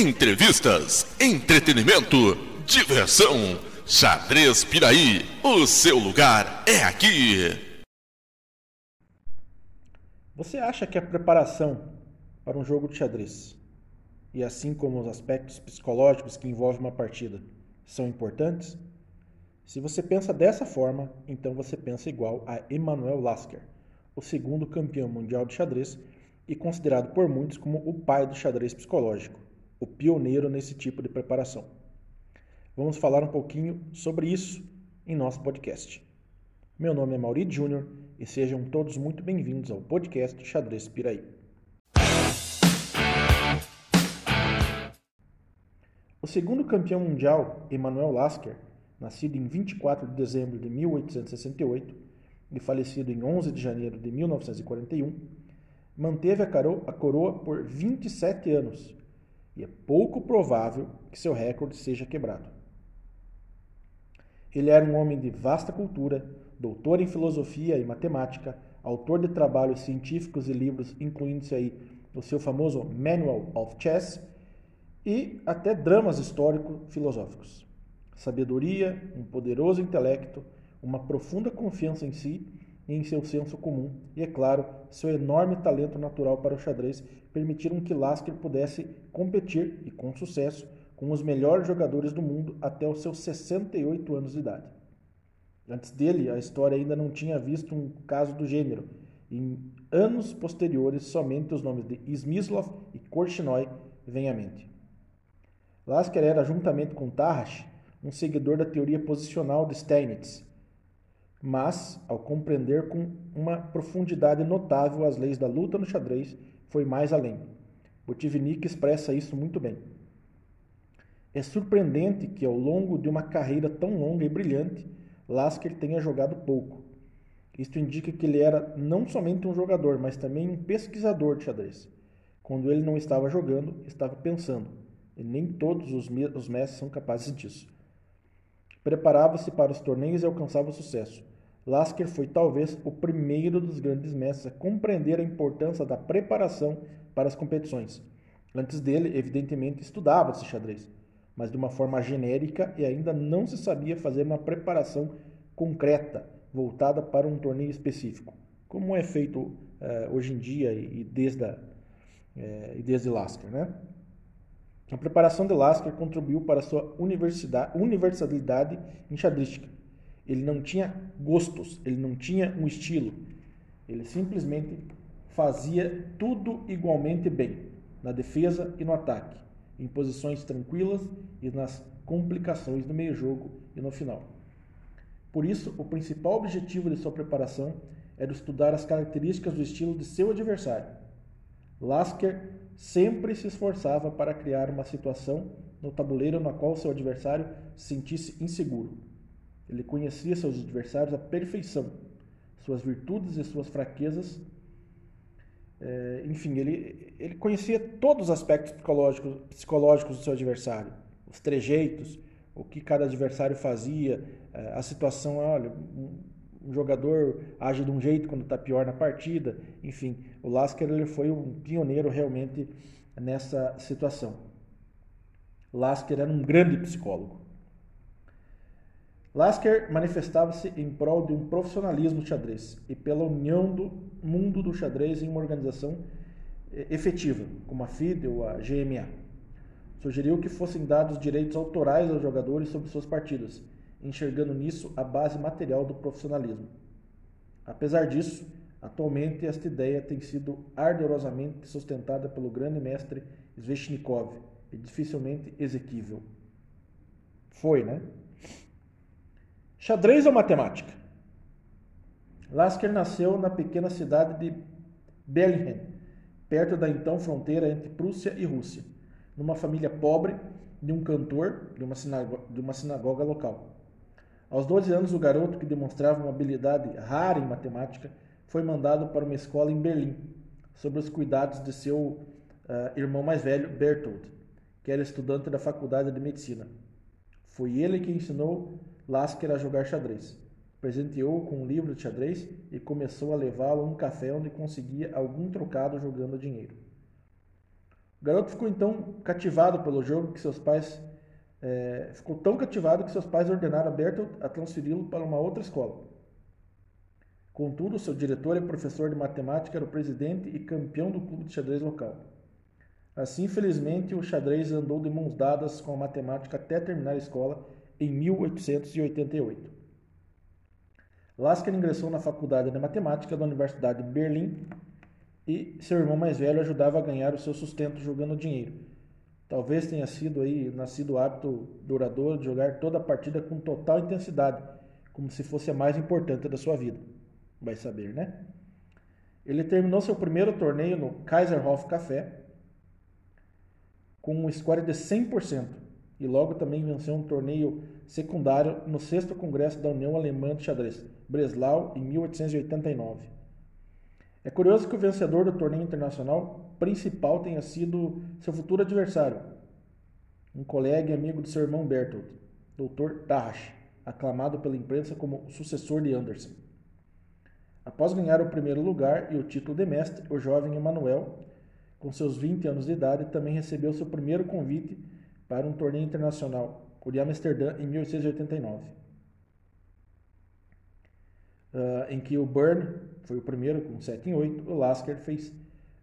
Entrevistas, entretenimento, diversão. Xadrez Piraí, o seu lugar é aqui. Você acha que a preparação para um jogo de xadrez, e assim como os aspectos psicológicos que envolvem uma partida, são importantes? Se você pensa dessa forma, então você pensa igual a Emanuel Lasker, o segundo campeão mundial de xadrez e considerado por muitos como o pai do xadrez psicológico, o pioneiro nesse tipo de preparação. Vamos falar um pouquinho sobre isso em nosso podcast. Meu nome é Mauri Júnior e sejam todos muito bem-vindos ao podcast Xadrez Piraí. O segundo campeão mundial, Emanuel Lasker, nascido em 24 de dezembro de 1868 e falecido em 11 de janeiro de 1941, manteve a coroa por 27 anos e é pouco provável que seu recorde seja quebrado. Ele era um homem de vasta cultura, doutor em filosofia e matemática, autor de trabalhos científicos e livros, incluindo-se aí o seu famoso Manual of Chess e até dramas histórico-filosóficos. Sabedoria, um poderoso intelecto, uma profunda confiança em si em seu senso comum, e, é claro, seu enorme talento natural para o xadrez permitiram que Lasker pudesse competir, e com sucesso, com os melhores jogadores do mundo até os seus 68 anos de idade. Antes dele, a história ainda não tinha visto um caso do gênero. Em anos posteriores, somente os nomes de Smyslov e Korchnoi vêm à mente. Lasker era, juntamente com Tarrasch, um seguidor da teoria posicional de Steinitz, mas, ao compreender com uma profundidade notável as leis da luta no xadrez, foi mais além. Botvinnik expressa isso muito bem. É surpreendente que, ao longo de uma carreira tão longa e brilhante, Lasker tenha jogado pouco. Isto indica que ele era não somente um jogador, mas também um pesquisador de xadrez. Quando ele não estava jogando, estava pensando. E nem todos os, os mestres são capazes disso. Preparava-se para os torneios e alcançava o sucesso. Lasker foi talvez o primeiro dos grandes mestres a compreender a importância da preparação para as competições. Antes dele, evidentemente, estudava-se xadrez, mas de uma forma genérica e ainda não se sabia fazer uma preparação concreta voltada para um torneio específico, como é feito uh, hoje em dia e desde, a, uh, e desde Lasker. Né? A preparação de Lasker contribuiu para sua universalidade enxadrística ele não tinha gostos, ele não tinha um estilo. Ele simplesmente fazia tudo igualmente bem, na defesa e no ataque, em posições tranquilas e nas complicações do meio-jogo e no final. Por isso, o principal objetivo de sua preparação era estudar as características do estilo de seu adversário. Lasker sempre se esforçava para criar uma situação no tabuleiro na qual seu adversário se sentisse inseguro ele conhecia seus adversários à perfeição, suas virtudes e suas fraquezas. É, enfim, ele, ele conhecia todos os aspectos psicológicos, psicológicos do seu adversário, os trejeitos, o que cada adversário fazia, é, a situação, olha, um, jogador age de um jeito quando está pior na partida, enfim, o Lasker ele foi um pioneiro realmente nessa situação. Lasker era um grande psicólogo. Lasker manifestava-se em prol de um profissionalismo xadrez e pela união do mundo do xadrez em uma organização eh, efetiva, como a FIDE ou a GMA. Sugeriu que fossem dados direitos autorais aos jogadores sobre suas partidas, enxergando nisso a base material do profissionalismo. Apesar disso, atualmente esta ideia tem sido ardorosamente sustentada pelo grande mestre Sveshnikov e dificilmente exequível. Foi, né? Xadrez ou matemática? Lasker nasceu na pequena cidade de Bellingham, perto da então fronteira entre Prússia e Rússia, numa família pobre de um cantor de uma, sinagoga, de uma sinagoga local. Aos 12 anos, o garoto, que demonstrava uma habilidade rara em matemática, foi mandado para uma escola em Berlim, sob os cuidados de seu uh, irmão mais velho, Bertold, que era estudante da faculdade de medicina. Foi ele que ensinou Lasker a jogar xadrez. Presenteou-o com um livro de xadrez e começou a levá-lo a um café onde conseguia algum trocado jogando dinheiro. O garoto ficou então cativado pelo jogo que seus pais é, ficou tão cativado que seus pais ordenaram a Bertolt a transferi-lo para uma outra escola. Contudo, seu diretor e professor de matemática era o presidente e campeão do clube de xadrez local. Assim, infelizmente, o xadrez andou de mãos dadas com a matemática até terminar a escola em 1888. Lasker ingressou na Faculdade de Matemática da Universidade de Berlim e seu irmão mais velho ajudava a ganhar o seu sustento jogando dinheiro. Talvez tenha sido aí nascido o hábito duradouro de jogar toda a partida com total intensidade, como se fosse a mais importante da sua vida. Vai saber, né? Ele terminou seu primeiro torneio no Kaiserhof Café com um score de 100% e logo também venceu um torneio secundário no 6 Congresso da União Alemã de Xadrez, Breslau, em 1889. É curioso que o vencedor do torneio internacional principal tenha sido seu futuro adversário, um colega e amigo de seu irmão Bertolt, Dr. Tarrasch, aclamado pela imprensa como sucessor de Anderson. Após ganhar o primeiro lugar e o título de mestre, o jovem Emanuel, com seus 20 anos de idade, também recebeu seu primeiro convite para um torneio internacional, o de Amsterdã, em 1889, uh, em que o Byrne foi o primeiro com 7 em 8, o Lasker fez,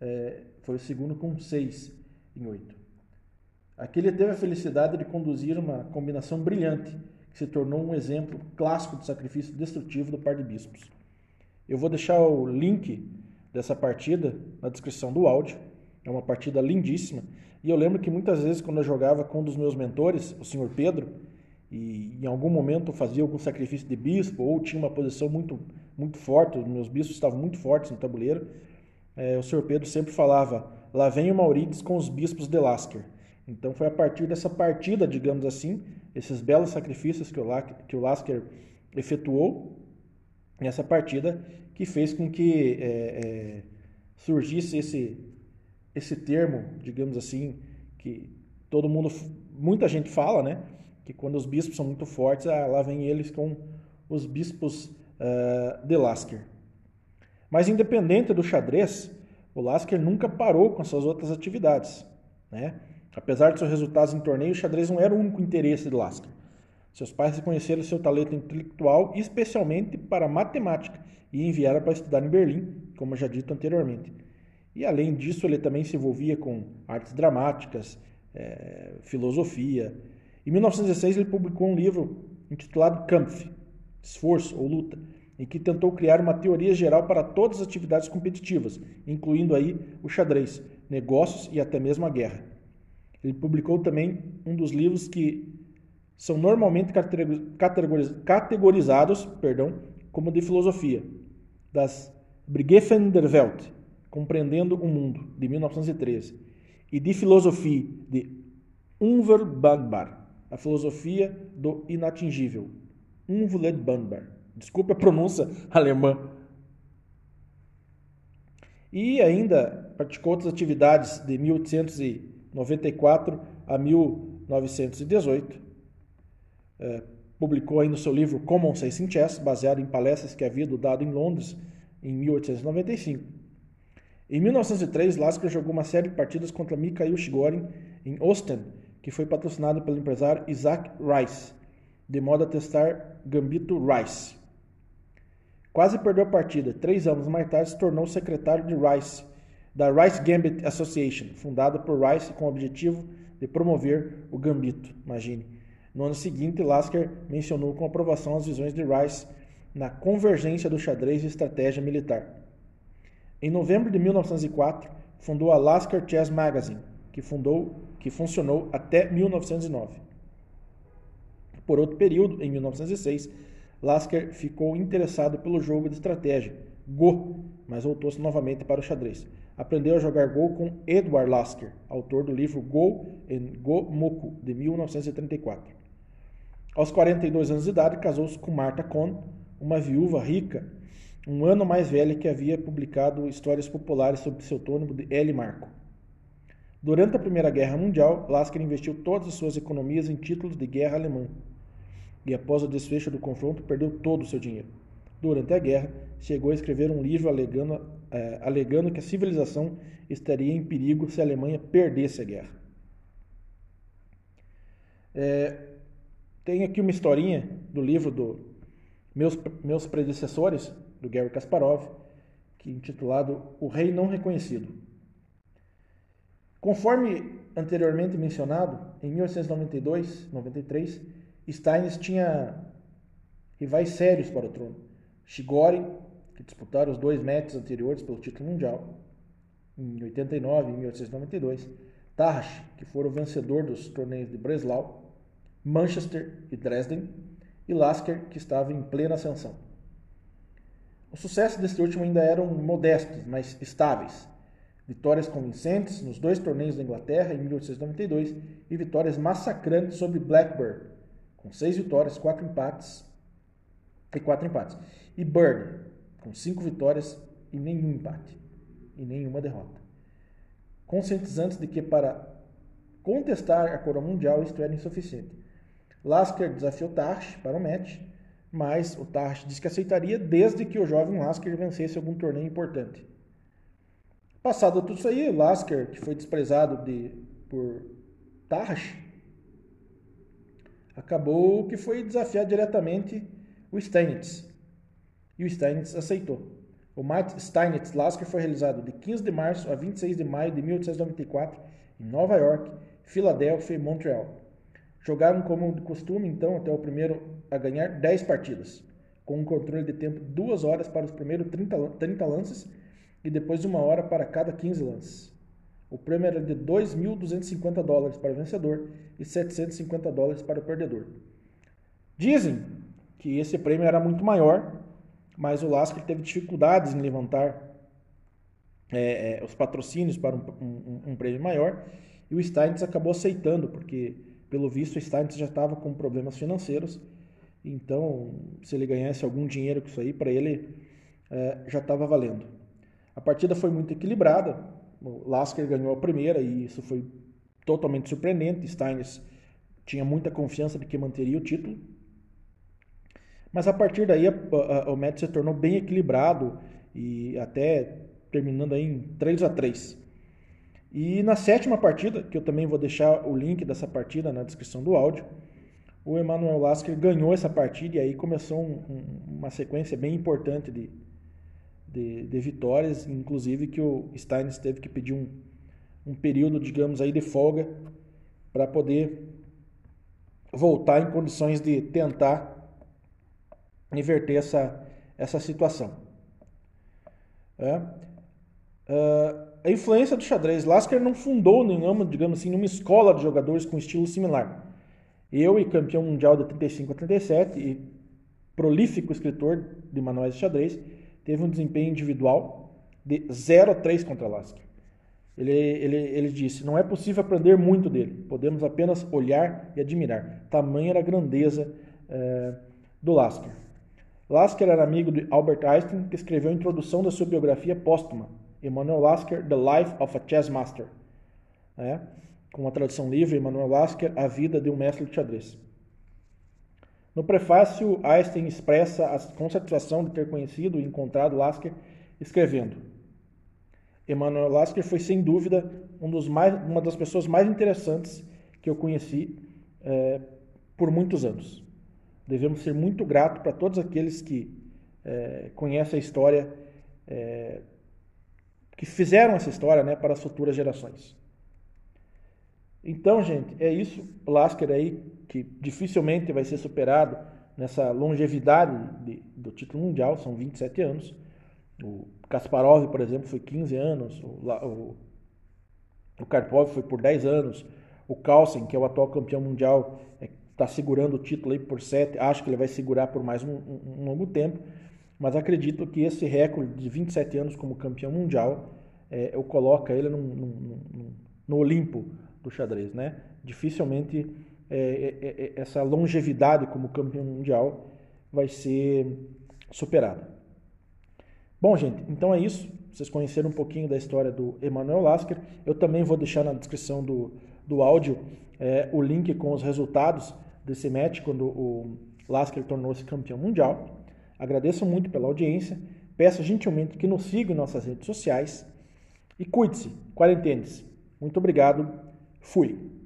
uh, foi o segundo com 6 em 8. Aqui ele teve a felicidade de conduzir uma combinação brilhante, que se tornou um exemplo clássico de sacrifício destrutivo do par de bispos. Eu vou deixar o link dessa partida na descrição do áudio. É uma partida lindíssima. E eu lembro que muitas vezes, quando eu jogava com um dos meus mentores, o senhor Pedro, e em algum momento fazia algum sacrifício de bispo, ou tinha uma posição muito, muito forte, os meus bispos estavam muito fortes no tabuleiro, é, o senhor Pedro sempre falava: lá vem o Maurides com os bispos de Lasker. Então foi a partir dessa partida, digamos assim, esses belos sacrifícios que o, que o Lasker efetuou, nessa partida, que fez com que é, é, surgisse esse, esse termo, digamos assim, que todo mundo, muita gente fala, né? Que quando os bispos são muito fortes, ah, lá vem eles com os bispos uh, de Lasker. Mas independente do xadrez, o Lasker nunca parou com suas outras atividades, né? Apesar de seus resultados em torneio, o xadrez não era o único interesse de Lasker. Seus pais reconheceram seu talento intelectual, especialmente para matemática, e enviaram para estudar em Berlim, como já dito anteriormente. E além disso, ele também se envolvia com artes dramáticas, é, filosofia. Em 1916, ele publicou um livro intitulado Kampf, Esforço ou Luta, em que tentou criar uma teoria geral para todas as atividades competitivas, incluindo aí o xadrez, negócios e até mesmo a guerra. Ele publicou também um dos livros que são normalmente categorizados perdão, como de filosofia, das Begriffen der Welt, Compreendendo o Mundo, de 1913, e de filosofia, de Unverbandbar, a filosofia do inatingível, Unverleidbar. Desculpe a pronúncia alemã. E ainda praticou outras atividades de 1894 a 1918 é, publicou no seu livro Common Sense in Chess, baseado em palestras que havia dado em Londres em 1895. Em 1903, Lasker jogou uma série de partidas contra Mikhail Chigorin em Ostend, que foi patrocinado pelo empresário Isaac Rice, de modo a testar Gambito Rice. Quase perdeu a partida. Três anos mais tarde, se tornou secretário de Rice, da Rice Gambit Association, fundada por Rice com o objetivo de promover o gambito. Imagine. No ano seguinte, Lasker mencionou com aprovação as visões de Rice na convergência do xadrez e estratégia militar. Em novembro de 1904, fundou a Lasker Chess Magazine, que, fundou, que funcionou até 1909. Por outro período, em 1906, Lasker ficou interessado pelo jogo de estratégia, Go, mas voltou-se novamente para o xadrez. Aprendeu a jogar Go com Edward Lasker, autor do livro Go em Go Moku, de 1934. Aos 42 anos de idade, casou-se com Martha Cohn, uma viúva rica, um ano mais velha que havia publicado histórias populares sob pseudônimo de L. Marco. Durante a Primeira Guerra Mundial, Lasker investiu todas as suas economias em títulos de guerra alemão e, após o desfecho do confronto, perdeu todo o seu dinheiro. Durante a guerra, chegou a escrever um livro alegando, é, alegando que a civilização estaria em perigo se a Alemanha perdesse a guerra. É, tem aqui uma historinha do livro dos meus, meus predecessores, do Gary Kasparov, que é intitulado O Rei Não Reconhecido. Conforme anteriormente mencionado, em 1892-93, Steins tinha rivais sérios para o trono. Shigori, que disputaram os dois matches anteriores pelo título mundial, em 89 e 1892, Tarrasch, que foi o vencedor dos torneios de Breslau, Manchester e Dresden, e Lasker, que estava em plena ascensão. Os sucessos deste último ainda eram modestos, mas estáveis. Vitórias convincentes nos dois torneios da Inglaterra em 1892 e vitórias massacrantes sobre Blackburn, com seis vitórias, quatro empates e quatro empates. E Bird, com cinco vitórias e nenhum empate e nenhuma derrota. Conscientizantes de que para contestar a coroa mundial isto era insuficiente. Lasker desafiou Tarsh para o match, mas o Tarsh disse que aceitaria desde que o jovem Lasker vencesse algum torneio importante. Passado tudo isso aí, Lasker, que foi desprezado de, por Tarsh, acabou que foi desafiar diretamente o Steinitz. E o Steinitz aceitou. O Matt Steinitz Lasker foi realizado de 15 de março a 26 de maio de 1894 em Nova York, Filadélfia e Montreal. Jogaram como de costume, então, até o primeiro a ganhar 10 partidas, com um controle de tempo 2 horas para os primeiros 30, 30 lances e depois de uma hora para cada 15 lances. O prêmio era de 2.250 dólares para o vencedor e 750 dólares para o perdedor. Dizem que esse prêmio era muito maior, mas o Lasker teve dificuldades em levantar é, é, os patrocínios para um, um, um, prêmio maior e o Steins acabou aceitando, porque pelo visto o Steins já estava com problemas financeiros, então se ele ganhasse algum dinheiro com isso aí, para ele é, já estava valendo. A partida foi muito equilibrada, Lasker ganhou a primeira e isso foi totalmente surpreendente. Steins tinha muita confiança de que manteria o título. Mas a partir daí a, a, o match se tornou bem equilibrado e até terminando aí em 3 a 3. E na sétima partida, que eu também vou deixar o link dessa partida na descrição do áudio, o Emmanuel Lasker ganhou essa partida e aí começou um, um, uma sequência bem importante de, de, de vitórias, inclusive que o Steins teve que pedir um, um período, digamos, aí de folga para poder voltar em condições de tentar inverter essa, essa situação. É. Uh, a influência do xadrez. Lasker não fundou nenhuma, digamos assim, nenhuma escola de jogadores com estilo similar. Eu, e campeão mundial de 35 a 37, e prolífico escritor de manuais de xadrez, teve um desempenho individual de 0 a 3 contra Lasker. Ele, ele, ele disse: Não é possível aprender muito dele, podemos apenas olhar e admirar. Tamanha era a grandeza é, do Lasker. Lasker era amigo de Albert Einstein, que escreveu a introdução da sua biografia póstuma, Emmanuel Lasker, The Life of a Chess Master. É, com a tradução livre, Emmanuel Lasker, A Vida de um Mestre de Xadrez. No prefácio, Einstein expressa a consatisfação de ter conhecido e encontrado Lasker escrevendo: Emmanuel Lasker foi sem dúvida um mais, uma das pessoas mais interessantes que eu conheci é, por muitos anos. Devemos ser muito gratos para todos aqueles que é, conhecem a história, é, que fizeram essa história né, para as futuras gerações. Então, gente, é isso. Lasker aí, que dificilmente vai ser superado nessa longevidade de, do título mundial, são 27 anos. O Kasparov, por exemplo, foi 15 anos. O, o, o Karpov foi por 10 anos. O Carlsen, que é o atual campeão mundial, está é, tá segurando o título aí por 7. Acho que ele vai segurar por mais um, um, um longo tempo. Mas acredito que esse recorde de 27 anos como campeão mundial, é, eu coloco ele no Olimpo do xadrez, né? Dificilmente é, é, é, essa longevidade como campeão mundial vai ser superada. Bom, gente, então é isso. Vocês conheceram um pouquinho da história do Emmanuel Lasker. Eu também vou deixar na descrição do, do áudio é, o link com os resultados desse match quando o Lasker tornou-se campeão mundial. Agradeço muito pela audiência. Peço gentilmente que nos sigam em nossas redes sociais e cuide-se, quarentene-se. Muito obrigado. Fui.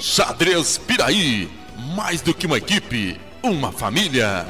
Xadrez Piraí, mais do que uma equipe, uma família.